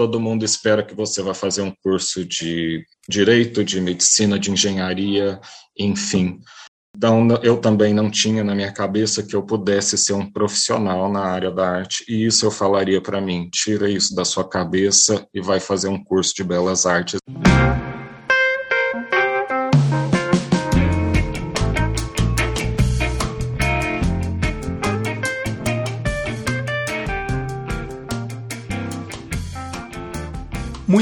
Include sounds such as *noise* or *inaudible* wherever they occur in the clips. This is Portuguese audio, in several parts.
todo mundo espera que você vá fazer um curso de direito, de medicina, de engenharia, enfim. Então, eu também não tinha na minha cabeça que eu pudesse ser um profissional na área da arte, e isso eu falaria para mim: tira isso da sua cabeça e vai fazer um curso de belas artes.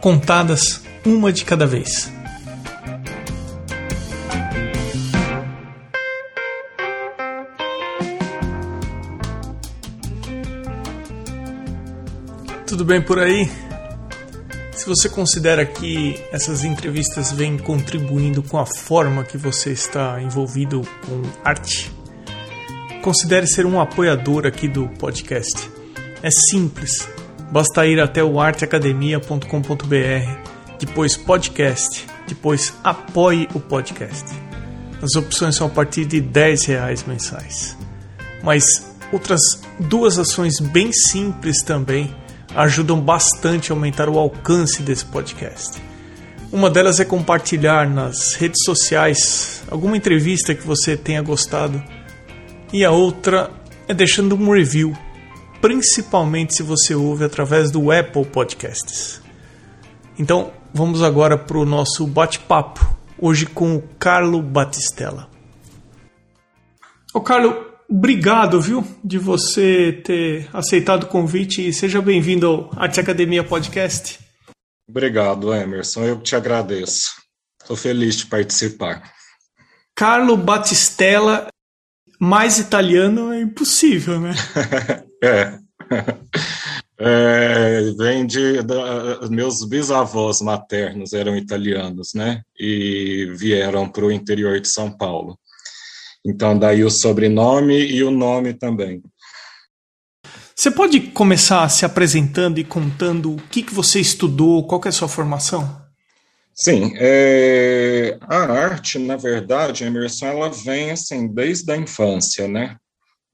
contadas uma de cada vez. Tudo bem por aí? Se você considera que essas entrevistas vêm contribuindo com a forma que você está envolvido com arte, considere ser um apoiador aqui do podcast. É simples Basta ir até o arteacademia.com.br, depois podcast, depois apoie o podcast. As opções são a partir de 10 reais mensais. Mas outras duas ações bem simples também ajudam bastante a aumentar o alcance desse podcast. Uma delas é compartilhar nas redes sociais alguma entrevista que você tenha gostado, e a outra é deixando um review principalmente se você ouve através do Apple Podcasts. Então, vamos agora para o nosso bate-papo, hoje com o Carlo Batistella. Ô Carlo, obrigado, viu, de você ter aceitado o convite e seja bem-vindo ao Arte Academia Podcast. Obrigado, Emerson, eu te agradeço. Estou feliz de participar. Carlo Batistella, mais italiano é impossível, né? *laughs* É. *laughs* é. vem de da, meus bisavós maternos eram italianos, né? E vieram para o interior de São Paulo. Então daí o sobrenome e o nome também. Você pode começar se apresentando e contando o que, que você estudou, qual é a sua formação? Sim, é, a arte, na verdade, a Emerson, ela vem assim desde a infância, né?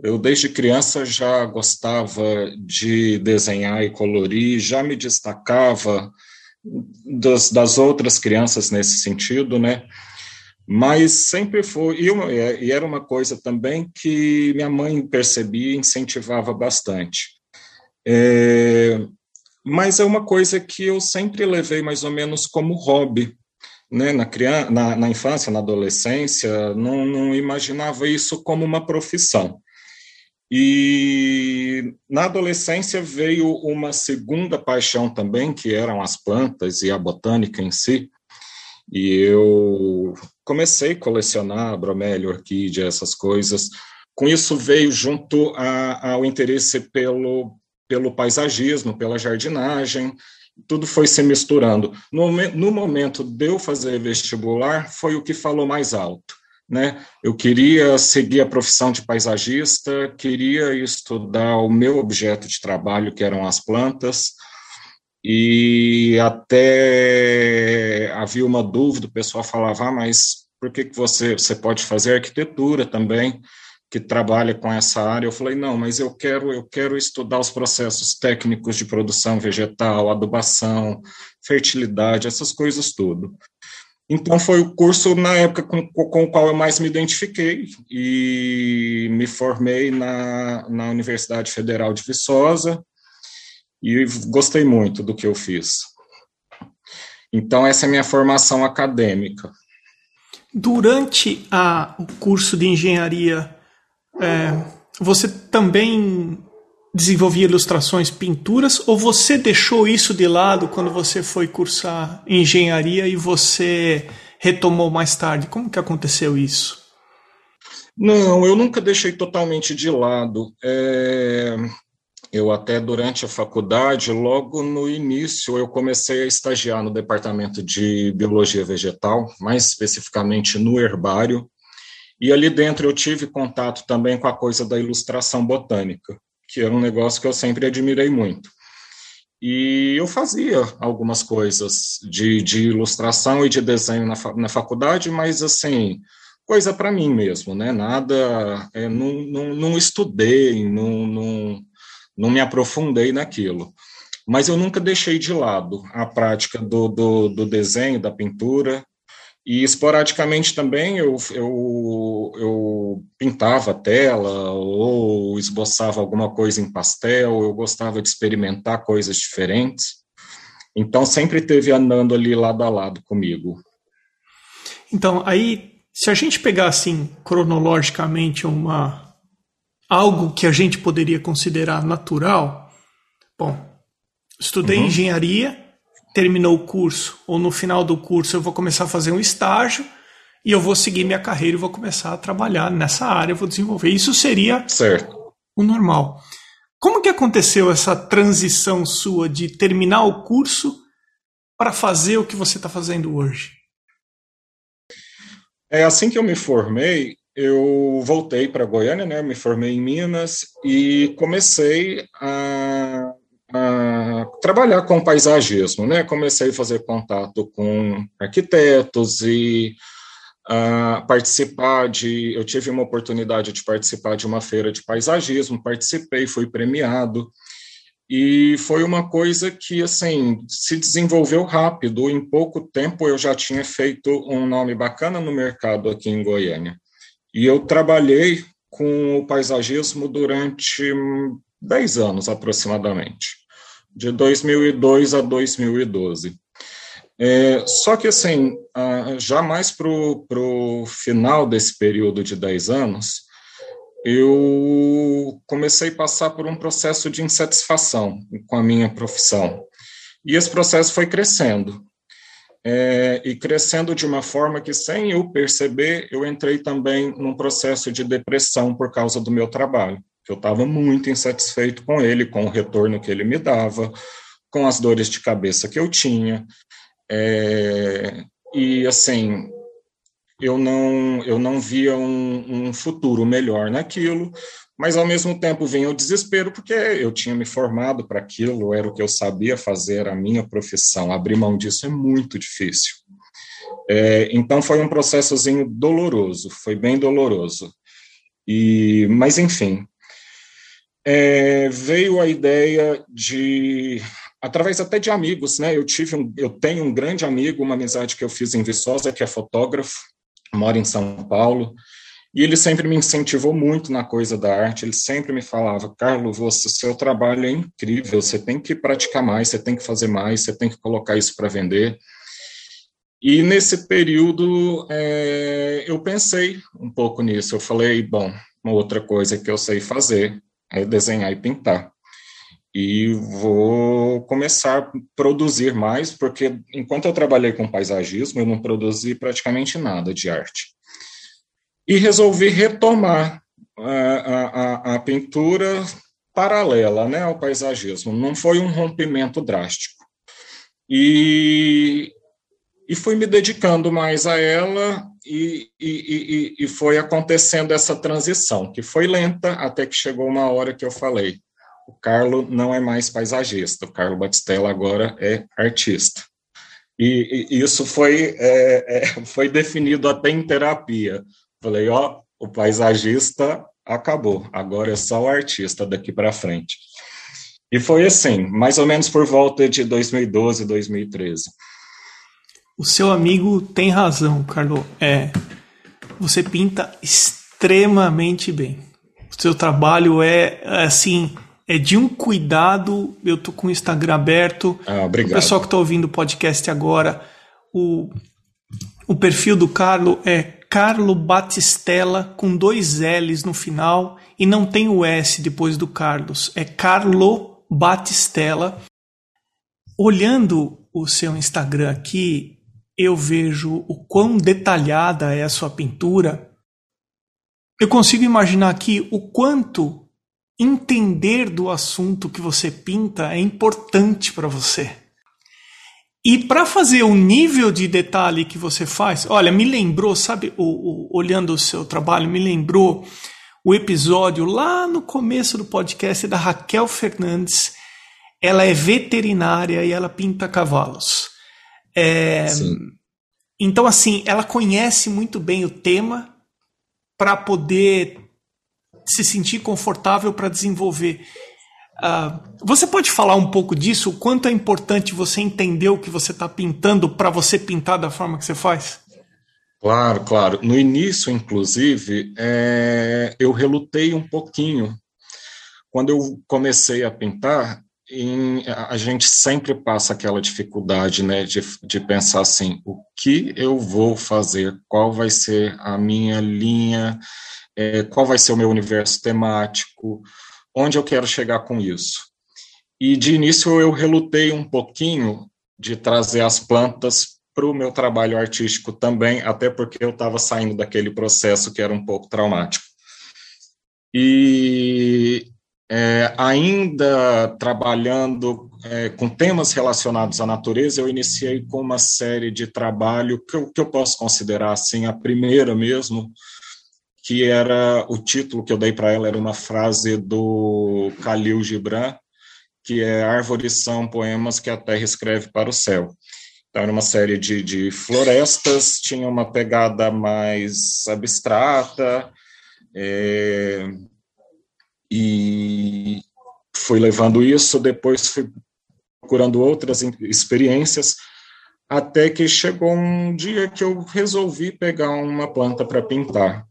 Eu, desde criança, já gostava de desenhar e colorir, já me destacava das, das outras crianças nesse sentido, né? Mas sempre foi, e, e era uma coisa também que minha mãe percebia e incentivava bastante. É, mas é uma coisa que eu sempre levei mais ou menos como hobby. Né? Na, criança, na, na infância, na adolescência, não, não imaginava isso como uma profissão. E na adolescência veio uma segunda paixão também, que eram as plantas e a botânica em si. E eu comecei a colecionar bromélia, orquídea, essas coisas. Com isso veio junto a, ao interesse pelo, pelo paisagismo, pela jardinagem, tudo foi se misturando. No, no momento de eu fazer vestibular, foi o que falou mais alto né? Eu queria seguir a profissão de paisagista, queria estudar o meu objeto de trabalho, que eram as plantas, e até havia uma dúvida, o pessoal falava, ah, mas por que, que você, você pode fazer arquitetura também, que trabalha com essa área? Eu falei, não, mas eu quero, eu quero estudar os processos técnicos de produção vegetal, adubação, fertilidade, essas coisas tudo. Então, foi o curso, na época, com, com o qual eu mais me identifiquei e me formei na, na Universidade Federal de Viçosa e gostei muito do que eu fiz. Então, essa é a minha formação acadêmica. Durante a, o curso de engenharia, é, você também desenvolvia ilustrações, pinturas, ou você deixou isso de lado quando você foi cursar engenharia e você retomou mais tarde? Como que aconteceu isso? Não, eu nunca deixei totalmente de lado. É... eu até durante a faculdade, logo no início, eu comecei a estagiar no departamento de biologia vegetal, mais especificamente no herbário, e ali dentro eu tive contato também com a coisa da ilustração botânica, que era um negócio que eu sempre admirei muito. E eu fazia algumas coisas de, de ilustração e de desenho na, na faculdade, mas assim, coisa para mim mesmo, né? Nada, é, não, não, não estudei, não, não, não me aprofundei naquilo. Mas eu nunca deixei de lado a prática do, do, do desenho, da pintura, e esporadicamente também eu, eu, eu pintava a tela ou esboçava alguma coisa em pastel, eu gostava de experimentar coisas diferentes. Então sempre teve andando ali lado a lado comigo. Então, aí, se a gente pegar assim cronologicamente uma algo que a gente poderia considerar natural, bom, estudei uhum. engenharia, terminou o curso, ou no final do curso eu vou começar a fazer um estágio e eu vou seguir minha carreira e vou começar a trabalhar nessa área, vou desenvolver. Isso seria certo. o normal. Como que aconteceu essa transição sua de terminar o curso para fazer o que você está fazendo hoje? É assim que eu me formei, eu voltei para Goiânia, né? Me formei em Minas e comecei a trabalhar com paisagismo, né? Comecei a fazer contato com arquitetos e uh, participar de. Eu tive uma oportunidade de participar de uma feira de paisagismo, participei, fui premiado. E foi uma coisa que, assim, se desenvolveu rápido. Em pouco tempo eu já tinha feito um nome bacana no mercado aqui em Goiânia. E eu trabalhei com o paisagismo durante 10 anos aproximadamente de 2002 a 2012. É, só que, assim, já mais para o final desse período de 10 anos, eu comecei a passar por um processo de insatisfação com a minha profissão. E esse processo foi crescendo. É, e crescendo de uma forma que, sem eu perceber, eu entrei também num processo de depressão por causa do meu trabalho eu estava muito insatisfeito com ele, com o retorno que ele me dava, com as dores de cabeça que eu tinha. É, e, assim, eu não, eu não via um, um futuro melhor naquilo, mas ao mesmo tempo vinha o desespero, porque eu tinha me formado para aquilo, era o que eu sabia fazer, a minha profissão. Abrir mão disso é muito difícil. É, então foi um processozinho doloroso, foi bem doloroso. E, mas enfim, é, veio a ideia de através até de amigos, né? Eu tive um, eu tenho um grande amigo, uma amizade que eu fiz em Viçosa, que é fotógrafo, mora em São Paulo, e ele sempre me incentivou muito na coisa da arte. Ele sempre me falava, Carlos, você, seu trabalho é incrível, você tem que praticar mais, você tem que fazer mais, você tem que colocar isso para vender. E nesse período é, eu pensei um pouco nisso. Eu falei, bom, uma outra coisa que eu sei fazer é desenhar e pintar. E vou começar a produzir mais, porque enquanto eu trabalhei com paisagismo, eu não produzi praticamente nada de arte. E resolvi retomar a, a, a pintura paralela né, ao paisagismo. Não foi um rompimento drástico. E, e fui me dedicando mais a ela e, e, e, e, foi acontecendo essa transição, que foi lenta até que chegou uma hora que eu falei: o Carlo não é mais paisagista, o Carlo Batistella agora é artista. E, isso foi, é, é, *laughs* foi definido até em terapia. Falei: ó, o paisagista acabou, agora é só o artista daqui para frente. E foi assim, mais ou menos por volta de 2012, 2013. O seu amigo tem razão, Carlos. É, você pinta extremamente bem. O seu trabalho é assim, é de um cuidado. Eu tô com o Instagram aberto. Ah, obrigado. O pessoal que está ouvindo o podcast agora, o, o perfil do Carlo é Carlo Batistella com dois L's no final e não tem o S depois do Carlos. É Carlo Batistella. Olhando o seu Instagram aqui, eu vejo o quão detalhada é a sua pintura, eu consigo imaginar aqui o quanto entender do assunto que você pinta é importante para você. E para fazer o nível de detalhe que você faz, olha, me lembrou, sabe, o, o, olhando o seu trabalho, me lembrou o episódio lá no começo do podcast da Raquel Fernandes. Ela é veterinária e ela pinta cavalos. É, então, assim, ela conhece muito bem o tema para poder se sentir confortável para desenvolver. Uh, você pode falar um pouco disso? O quanto é importante você entender o que você está pintando para você pintar da forma que você faz? Claro, claro. No início, inclusive, é, eu relutei um pouquinho. Quando eu comecei a pintar, em, a gente sempre passa aquela dificuldade né, de, de pensar assim: o que eu vou fazer? Qual vai ser a minha linha? É, qual vai ser o meu universo temático? onde eu quero chegar com isso. E de início eu relutei um pouquinho de trazer as plantas para o meu trabalho artístico também, até porque eu estava saindo daquele processo que era um pouco traumático. E é, ainda trabalhando é, com temas relacionados à natureza, eu iniciei com uma série de trabalho que eu, que eu posso considerar assim a primeira mesmo, que era o título que eu dei para ela era uma frase do Khalil Gibran, que é Árvores são poemas que a terra escreve para o céu. Então, era uma série de, de florestas, tinha uma pegada mais abstrata, é, e fui levando isso, depois fui procurando outras experiências, até que chegou um dia que eu resolvi pegar uma planta para pintar.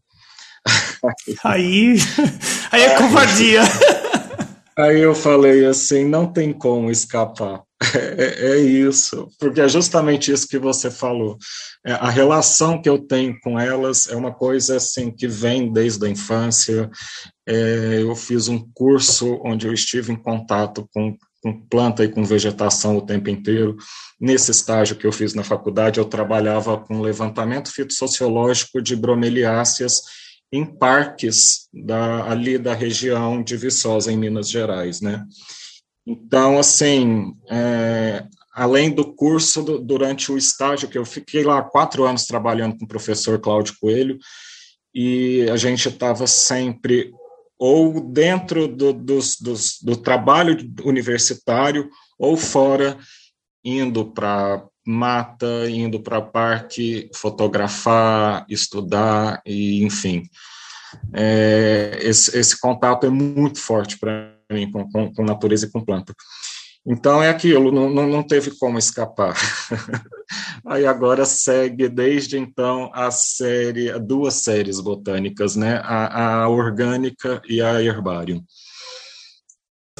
*laughs* Aí, aí é covardia. Aí eu falei assim, não tem como escapar. É, é, isso, porque é justamente isso que você falou. É, a relação que eu tenho com elas é uma coisa assim que vem desde a infância. É, eu fiz um curso onde eu estive em contato com, com planta e com vegetação o tempo inteiro. Nesse estágio que eu fiz na faculdade, eu trabalhava com levantamento fitossociológico de bromeliáceas em parques da, ali da região de Viçosa, em Minas Gerais, né? Então, assim, é, além do curso, do, durante o estágio, que eu fiquei lá quatro anos trabalhando com o professor Cláudio Coelho, e a gente estava sempre ou dentro do, dos, dos, do trabalho universitário ou fora, indo para mata, indo para parque, fotografar, estudar e enfim. É, esse, esse, contato é muito forte para mim com, com, com, natureza e com planta. Então é aquilo, não, não, teve como escapar. *laughs* Aí agora segue desde então a série, duas séries botânicas, né? A, a orgânica e a herbário.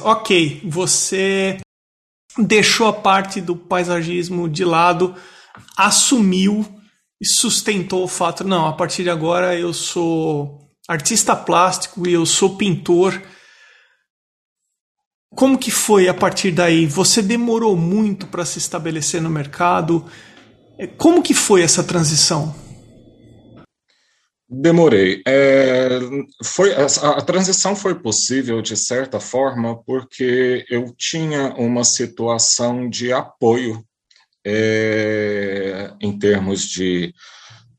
Ok, você deixou a parte do paisagismo de lado, assumiu e sustentou o fato: não, a partir de agora eu sou artista plástico e eu sou pintor. Como que foi a partir daí? Você demorou muito para se estabelecer no mercado? Como que foi essa transição? Demorei. É, foi, a, a, transição foi possível, de certa forma, porque eu tinha uma situação de apoio é, em termos de,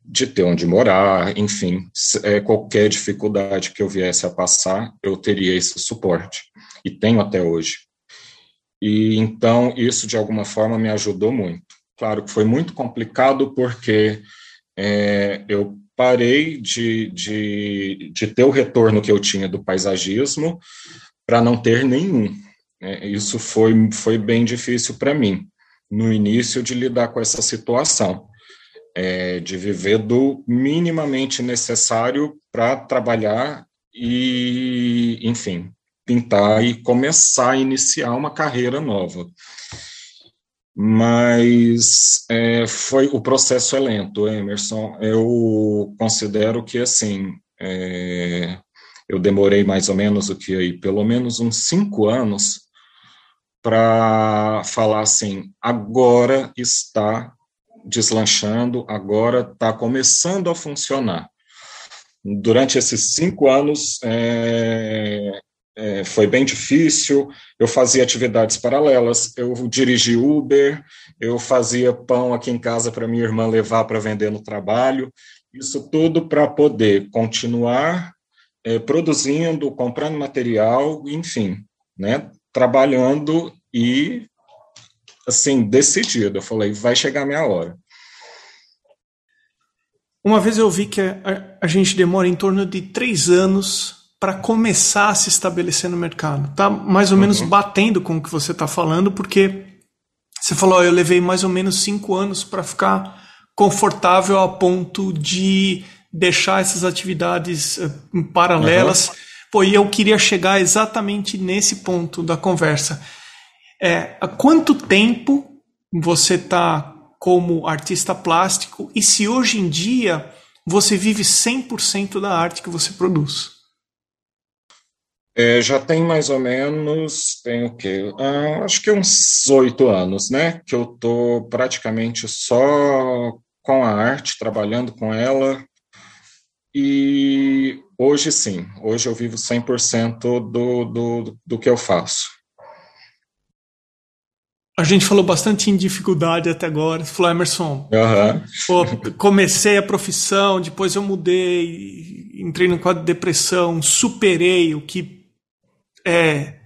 de ter onde morar, enfim, é, qualquer dificuldade que eu viesse a passar, eu teria esse suporte, e tenho até hoje. E então isso, de alguma forma, me ajudou muito. Claro que foi muito complicado, porque é, eu parei de, de, de ter o retorno que eu tinha do paisagismo para não ter nenhum. É, isso foi, foi bem difícil para mim, no início, de lidar com essa situação, é, de viver do minimamente necessário para trabalhar e, enfim, pintar e começar a iniciar uma carreira nova mas é, foi o processo é lento, Emerson. Eu considero que assim é, eu demorei mais ou menos o que aí, pelo menos uns cinco anos para falar assim, agora está deslanchando, agora está começando a funcionar. Durante esses cinco anos, é, é, foi bem difícil. Eu fazia atividades paralelas. Eu dirigi Uber, eu fazia pão aqui em casa para minha irmã levar para vender no trabalho. Isso tudo para poder continuar é, produzindo, comprando material, enfim, né, trabalhando e assim decidido. Eu falei, vai chegar a minha hora. Uma vez eu vi que a, a gente demora em torno de três anos para começar a se estabelecer no mercado. Tá mais ou uhum. menos batendo com o que você está falando, porque você falou, eu levei mais ou menos cinco anos para ficar confortável a ponto de deixar essas atividades uh, paralelas. Uhum. Pô, e eu queria chegar exatamente nesse ponto da conversa. É, há quanto tempo você está como artista plástico e se hoje em dia você vive 100% da arte que você produz? É, já tem mais ou menos, tem o quê? Ah, acho que uns oito anos, né? Que eu estou praticamente só com a arte, trabalhando com ela. E hoje sim, hoje eu vivo 100% do, do, do que eu faço. A gente falou bastante em dificuldade até agora. Você falou, Emerson, uhum. pô, comecei a profissão, depois eu mudei, entrei no quadro de depressão, superei o que é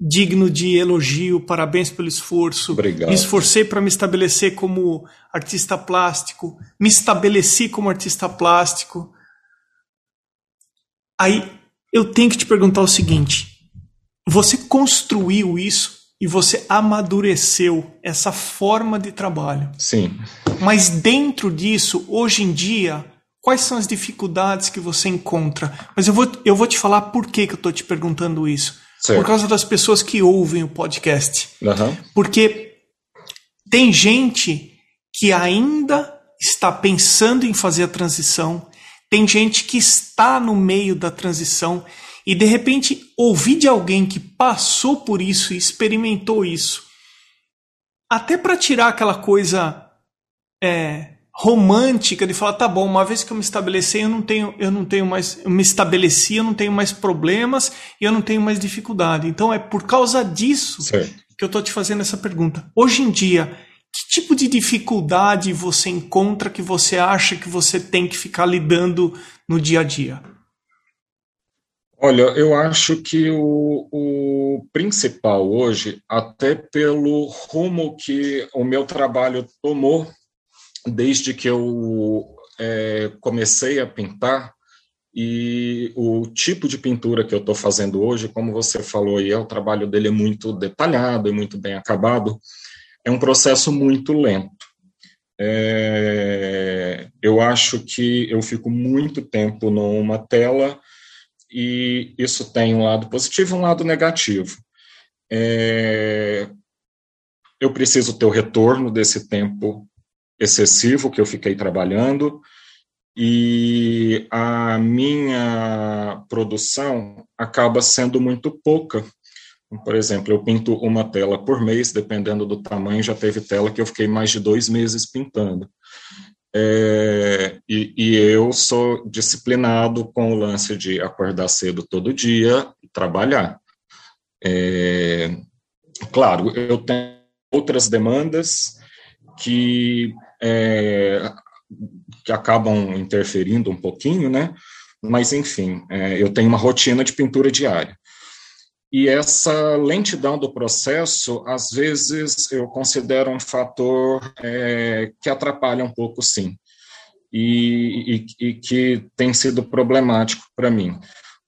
digno de elogio, parabéns pelo esforço. Obrigado. Me esforcei para me estabelecer como artista plástico, me estabeleci como artista plástico. Aí eu tenho que te perguntar o seguinte: você construiu isso e você amadureceu essa forma de trabalho. Sim. Mas dentro disso, hoje em dia, quais são as dificuldades que você encontra? Mas eu vou, eu vou te falar por que, que eu estou te perguntando isso. Certo. Por causa das pessoas que ouvem o podcast. Uhum. Porque tem gente que ainda está pensando em fazer a transição, tem gente que está no meio da transição e de repente ouvir de alguém que passou por isso e experimentou isso, até para tirar aquela coisa é, romântica de falar, tá bom, uma vez que eu me estabeleci, eu não tenho, eu não tenho mais, eu me estabeleci, eu não tenho mais problemas e eu não tenho mais dificuldade. Então é por causa disso certo. que eu estou te fazendo essa pergunta. Hoje em dia, que tipo de dificuldade você encontra que você acha que você tem que ficar lidando no dia a dia? Olha, eu acho que o, o, principal hoje, até pelo rumo que o meu trabalho tomou desde que eu é, comecei a pintar, e o tipo de pintura que eu estou fazendo hoje, como você falou, e é, o trabalho dele é muito detalhado e muito bem acabado, é um processo muito lento. É, eu acho que eu fico muito tempo numa tela e isso tem um lado positivo e um lado negativo. É, eu preciso ter o retorno desse tempo excessivo que eu fiquei trabalhando e a minha produção acaba sendo muito pouca. Por exemplo, eu pinto uma tela por mês, dependendo do tamanho, já teve tela que eu fiquei mais de dois meses pintando. É, e, e, eu sou disciplinado com o lance de acordar cedo todo dia e trabalhar. É, claro, eu tenho outras demandas que, é, que acabam interferindo um pouquinho, né? Mas, enfim, é, eu tenho uma rotina de pintura diária. E essa lentidão do processo, às vezes, eu considero um fator é, que atrapalha um pouco, sim, e, e, e que tem sido problemático para mim,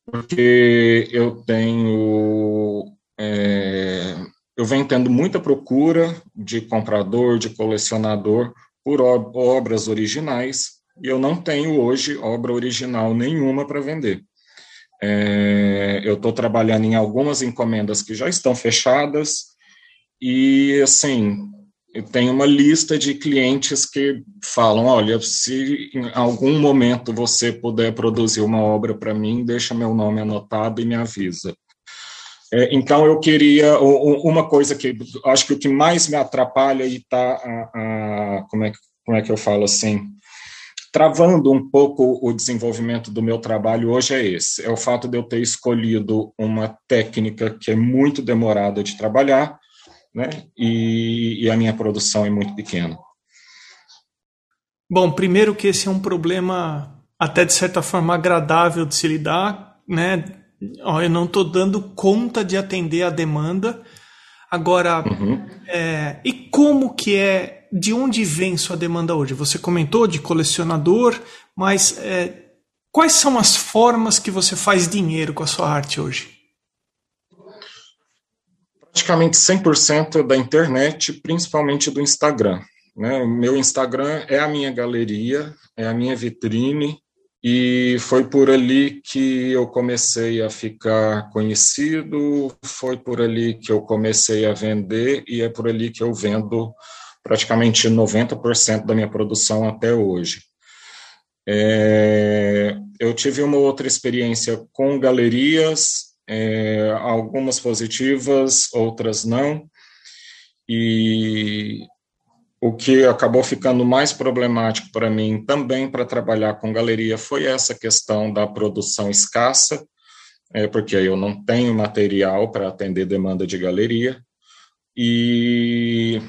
porque eu tenho. É, eu venho tendo muita procura de comprador, de colecionador por obras originais, e eu não tenho hoje obra original nenhuma para vender. É, eu estou trabalhando em algumas encomendas que já estão fechadas e, assim, tem uma lista de clientes que falam, olha, se em algum momento você puder produzir uma obra para mim, deixa meu nome anotado e me avisa. É, então, eu queria, uma coisa que, acho que o que mais me atrapalha e está, como, é, como é que eu falo assim, travando um pouco o desenvolvimento do meu trabalho hoje é esse: é o fato de eu ter escolhido uma técnica que é muito demorada de trabalhar, né? E, e a minha produção é muito pequena. Bom, primeiro que esse é um problema até de certa forma agradável de se lidar, né? Ó, eu não estou dando conta de atender a demanda. Agora, uhum. é, e como que é de onde vem sua demanda hoje? Você comentou de colecionador, mas é, quais são as formas que você faz dinheiro com a sua arte hoje? Praticamente 100% da internet, principalmente do Instagram. Né? O meu Instagram é a minha galeria, é a minha vitrine, e foi por ali que eu comecei a ficar conhecido, foi por ali que eu comecei a vender, e é por ali que eu vendo praticamente 90% da minha produção até hoje. É, eu tive uma outra experiência com galerias, é, algumas positivas, outras não, e o que acabou ficando mais problemático para mim também para trabalhar com galeria foi essa questão da produção escassa, é, porque eu não tenho material para atender demanda de galeria, e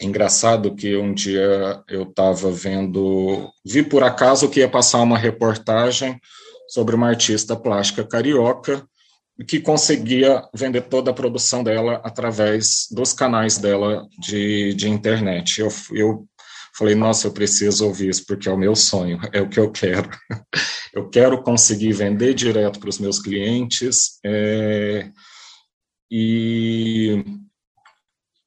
Engraçado que um dia eu estava vendo, vi por acaso que ia passar uma reportagem sobre uma artista plástica carioca que conseguia vender toda a produção dela através dos canais dela de, de internet. Eu, eu falei, nossa, eu preciso ouvir isso porque é o meu sonho, é o que eu quero. *laughs* Eu quero conseguir vender direto para os meus clientes é, e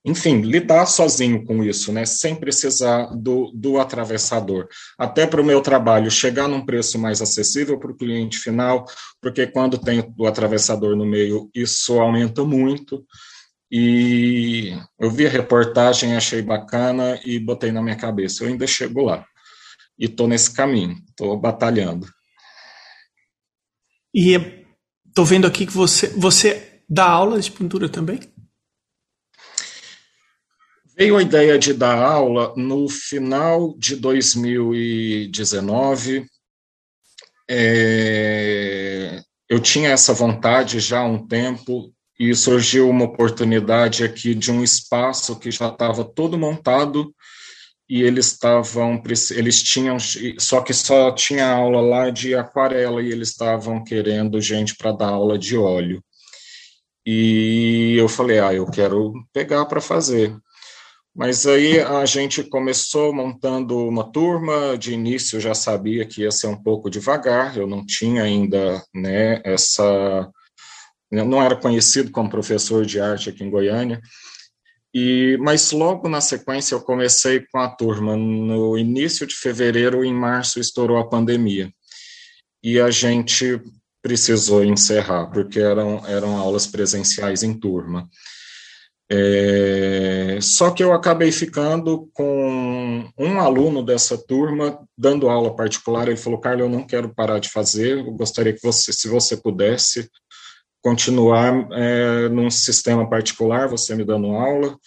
enfim, lidar sozinho com isso, né, sem precisar do, do atravessador. Até para o meu trabalho chegar num preço mais acessível para o cliente final, porque quando tem o atravessador no meio, isso aumenta muito. E eu vi a reportagem, achei bacana e botei na minha cabeça. Eu ainda chego lá. E estou nesse caminho, estou batalhando. E estou vendo aqui que você, você dá aula de pintura também? Veio a ideia de dar aula no final de 2019. É, eu tinha essa vontade já há um tempo e surgiu uma oportunidade aqui de um espaço que já estava todo montado e eles estavam eles tinham só que só tinha aula lá de aquarela e eles estavam querendo gente para dar aula de óleo e eu falei ah eu quero pegar para fazer mas aí a gente começou montando uma turma, de início já sabia que ia ser um pouco devagar, eu não tinha ainda né, essa. não era conhecido como professor de arte aqui em Goiânia, e, mas logo na sequência eu comecei com a turma. No início de fevereiro, em março, estourou a pandemia. E a gente precisou encerrar, porque eram, eram aulas presenciais em turma. É, só que eu acabei ficando com um aluno dessa turma dando aula particular. Ele falou: Carlos, eu não quero parar de fazer. Eu gostaria que você, se você pudesse, continuar é, num sistema particular, você me dando aula.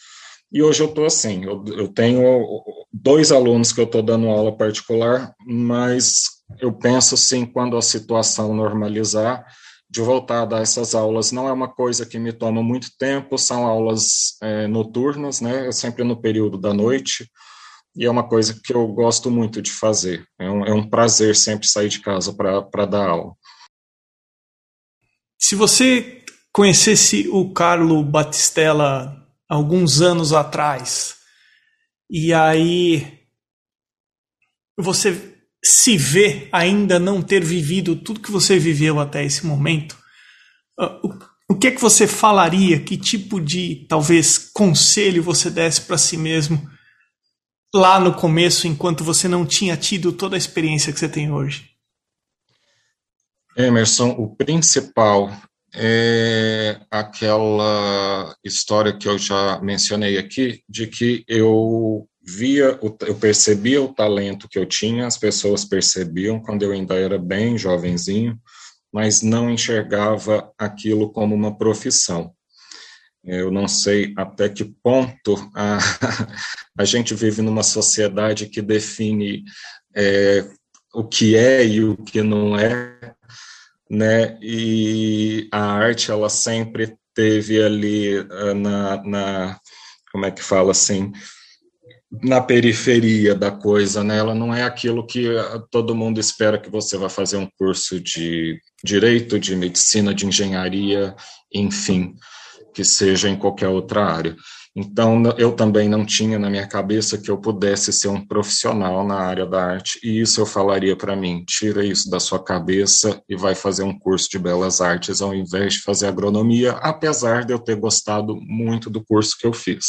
E hoje eu estou assim: eu, eu, tenho dois alunos que eu estou dando aula particular, mas eu penso assim, quando a situação normalizar, de voltar a dar essas aulas. Não é uma coisa que me toma muito tempo, são aulas é, noturnas, né? É sempre no período da noite, e é uma coisa que eu gosto muito de fazer. É um, é um prazer sempre sair de casa para dar aula. Se você conhecesse o Carlo Batistella alguns anos atrás, e aí você se vê ainda não ter vivido tudo que você viveu até esse momento, ah, o que é que você falaria? Que tipo de, talvez, conselho você desse para si mesmo lá no começo, enquanto você não tinha tido toda a experiência que você tem hoje? Emerson, o principal é aquela história que eu já mencionei aqui, de que eu via, eu percebia o talento que eu tinha, as pessoas percebiam quando eu ainda era bem jovenzinho, mas não enxergava aquilo como uma profissão. Eu não sei até que ponto a, *laughs* a gente vive numa sociedade que define é, o que é e o que não é, né? E a arte ela sempre teve ali ah, na, na como é que fala assim na periferia da coisa, né? Ela não é aquilo que todo mundo espera que você vai fazer um curso de direito, de medicina, de engenharia, enfim, que seja em qualquer outra área. Então, eu também não tinha na minha cabeça que eu pudesse ser um profissional na área da arte, e isso eu falaria para mim: tira isso da sua cabeça e vai fazer um curso de belas artes ao invés de fazer agronomia, apesar de eu ter gostado muito do curso que eu fiz.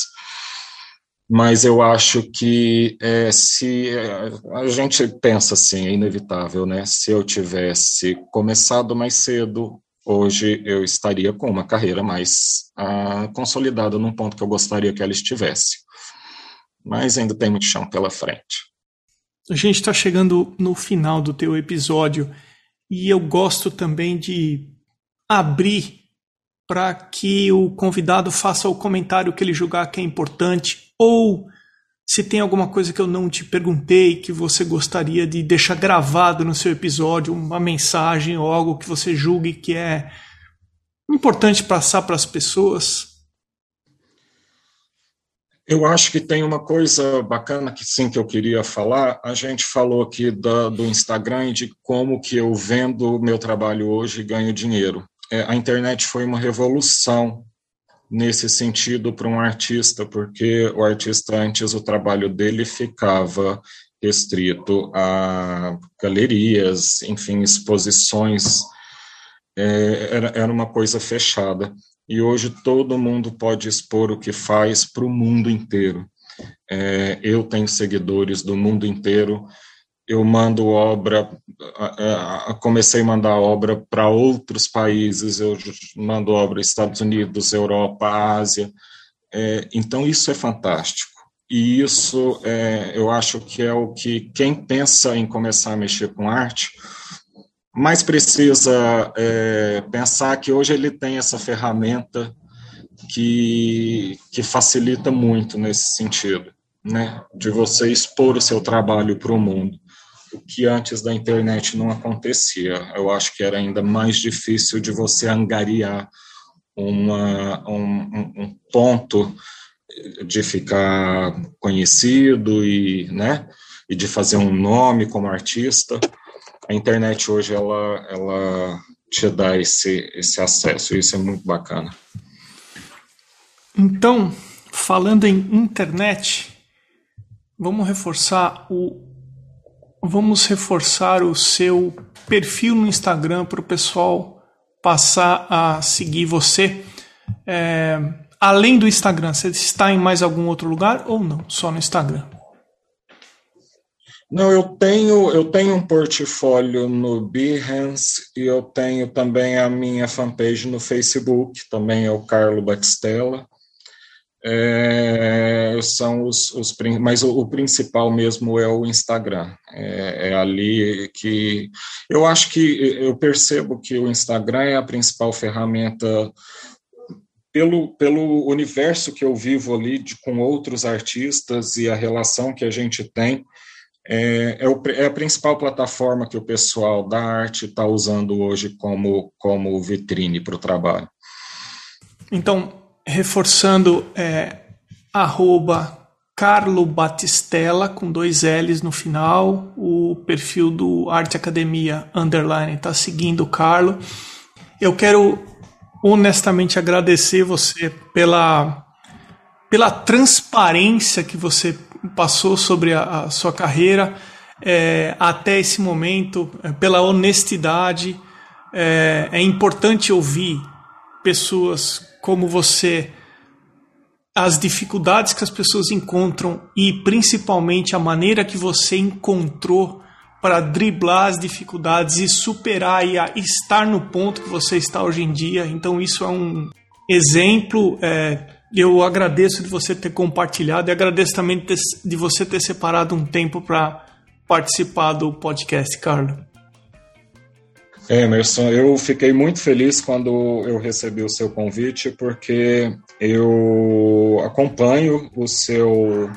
Mas eu acho que é, se é, a gente pensa assim, é inevitável, né? Se eu tivesse começado mais cedo, hoje eu estaria com uma carreira mais ah, consolidada num ponto que eu gostaria que ela estivesse. Mas ainda tem muito chão pela frente. A gente está chegando no final do teu episódio e eu gosto também de abrir para que o convidado faça o comentário que ele julgar que é importante ou se tem alguma coisa que eu não te perguntei que você gostaria de deixar gravado no seu episódio, uma mensagem ou algo que você julgue que é importante passar para as pessoas? Eu acho que tem uma coisa bacana que sim que eu queria falar. A gente falou aqui da, do Instagram e de como que eu vendo meu trabalho hoje e ganho dinheiro. É, a internet foi uma revolução nesse sentido para um artista, porque o artista antes o trabalho dele ficava restrito a galerias, enfim, exposições, é, era, era uma coisa fechada. E hoje todo mundo pode expor o que faz para o mundo inteiro. É, eu tenho seguidores do mundo inteiro, eu mando obra, comecei a mandar obra para outros países, eu mando obra Estados Unidos, Europa, Ásia, é, então isso é fantástico. E isso é, eu acho que é o que quem pensa em começar a mexer com arte mais precisa é, pensar que hoje ele tem essa ferramenta que, que facilita muito nesse sentido, né, de você expor o seu trabalho para o mundo o que antes da internet não acontecia. Eu acho que era ainda mais difícil de você angariar uma, um, um ponto de ficar conhecido e, né, e de fazer um nome como artista. A internet hoje ela, ela te dá esse, esse acesso, e isso é muito bacana. Então, falando em internet, vamos reforçar o vamos reforçar o seu perfil no Instagram para o pessoal passar a seguir você. É, além do Instagram, você está em mais algum outro lugar ou não? Só no Instagram? Não, eu tenho, eu tenho um portfólio no Behance e eu tenho também a minha fanpage no Facebook, também é o Carlo Batistella é, são os, os mas o, o, principal mesmo é o Instagram. É, é, ali que eu acho que eu percebo que o Instagram é a principal ferramenta pelo, pelo universo que eu vivo ali de, com outros artistas e a relação que a gente tem. É, é, o, é a principal plataforma que o pessoal da arte está usando hoje como, como vitrine para o trabalho. Então, reforçando, é, arroba Carlo Batistella, com dois L's no final. O perfil do Arte Academia Underline está seguindo o Carlo. Eu quero honestamente agradecer você pela, pela transparência que você passou sobre a, a sua carreira é, até esse momento, é, pela honestidade. É, é importante ouvir pessoas como você as dificuldades que as pessoas encontram e principalmente a maneira que você encontrou para driblar as dificuldades e superar e estar no ponto que você está hoje em dia. Então isso é um exemplo. É, eu agradeço de você ter compartilhado e agradeço também de, de você ter separado um tempo para participar do podcast, Carlos. Emerson, eu fiquei muito feliz quando eu recebi o seu convite, porque eu acompanho o seu,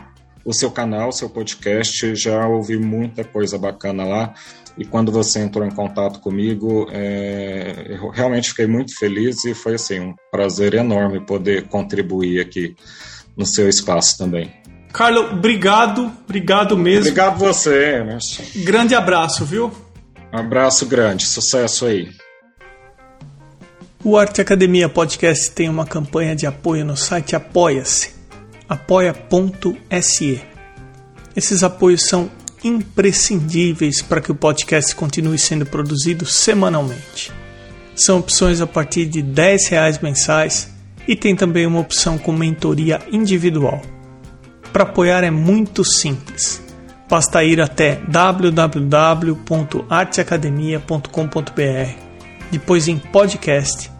o seu canal, o seu podcast, já ouvi muita coisa bacana lá. E quando você entrou em contato comigo, é, eu realmente fiquei muito feliz e foi assim um prazer enorme poder contribuir aqui no seu espaço também. Carlos, obrigado, obrigado mesmo. Obrigado você, né? Grande abraço, viu? Um abraço grande, sucesso aí. O Arte Academia Podcast tem uma campanha de apoio no site Apoia-se, apoia.se. Esses apoios são imprescindíveis para que o podcast continue sendo produzido semanalmente. São opções a partir de R$ 10 mensais e tem também uma opção com mentoria individual. Para apoiar é muito simples. Basta ir até www.arteacademia.com.br, depois em podcast,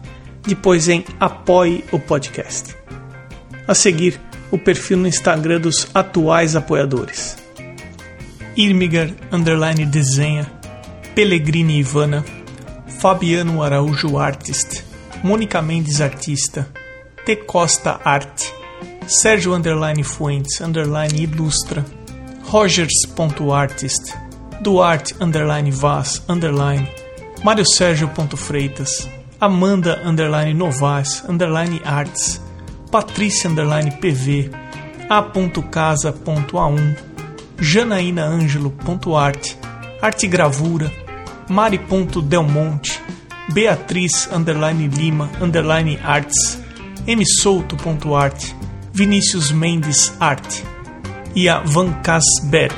depois em apoie o podcast. A seguir, o perfil no Instagram dos atuais apoiadores. Irmiger underline desenha, Pellegrini Ivana, Fabiano Araújo Artist, Mônica Mendes Artista, T Costa Arte, Sérgio underline Fuentes underline Ilustra, Rogers.artist, Duarte underline Vaz underline, Mário Sérgio.freitas, Amanda underline Novas underline Arts, Patrícia underline PV, A.casa.a1, Janaína Ângelo.arte, Arte Gravura, Mari.delmonte, Beatriz underline Lima underline Arts, msouto.arte, Vinícius Mendes Arte e a Van Kasberg.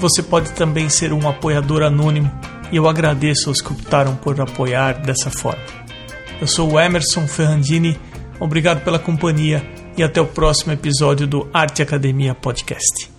Você pode também ser um apoiador anônimo e eu agradeço aos que optaram por apoiar dessa forma. Eu sou o Emerson Ferrandini, obrigado pela companhia e até o próximo episódio do Arte Academia Podcast.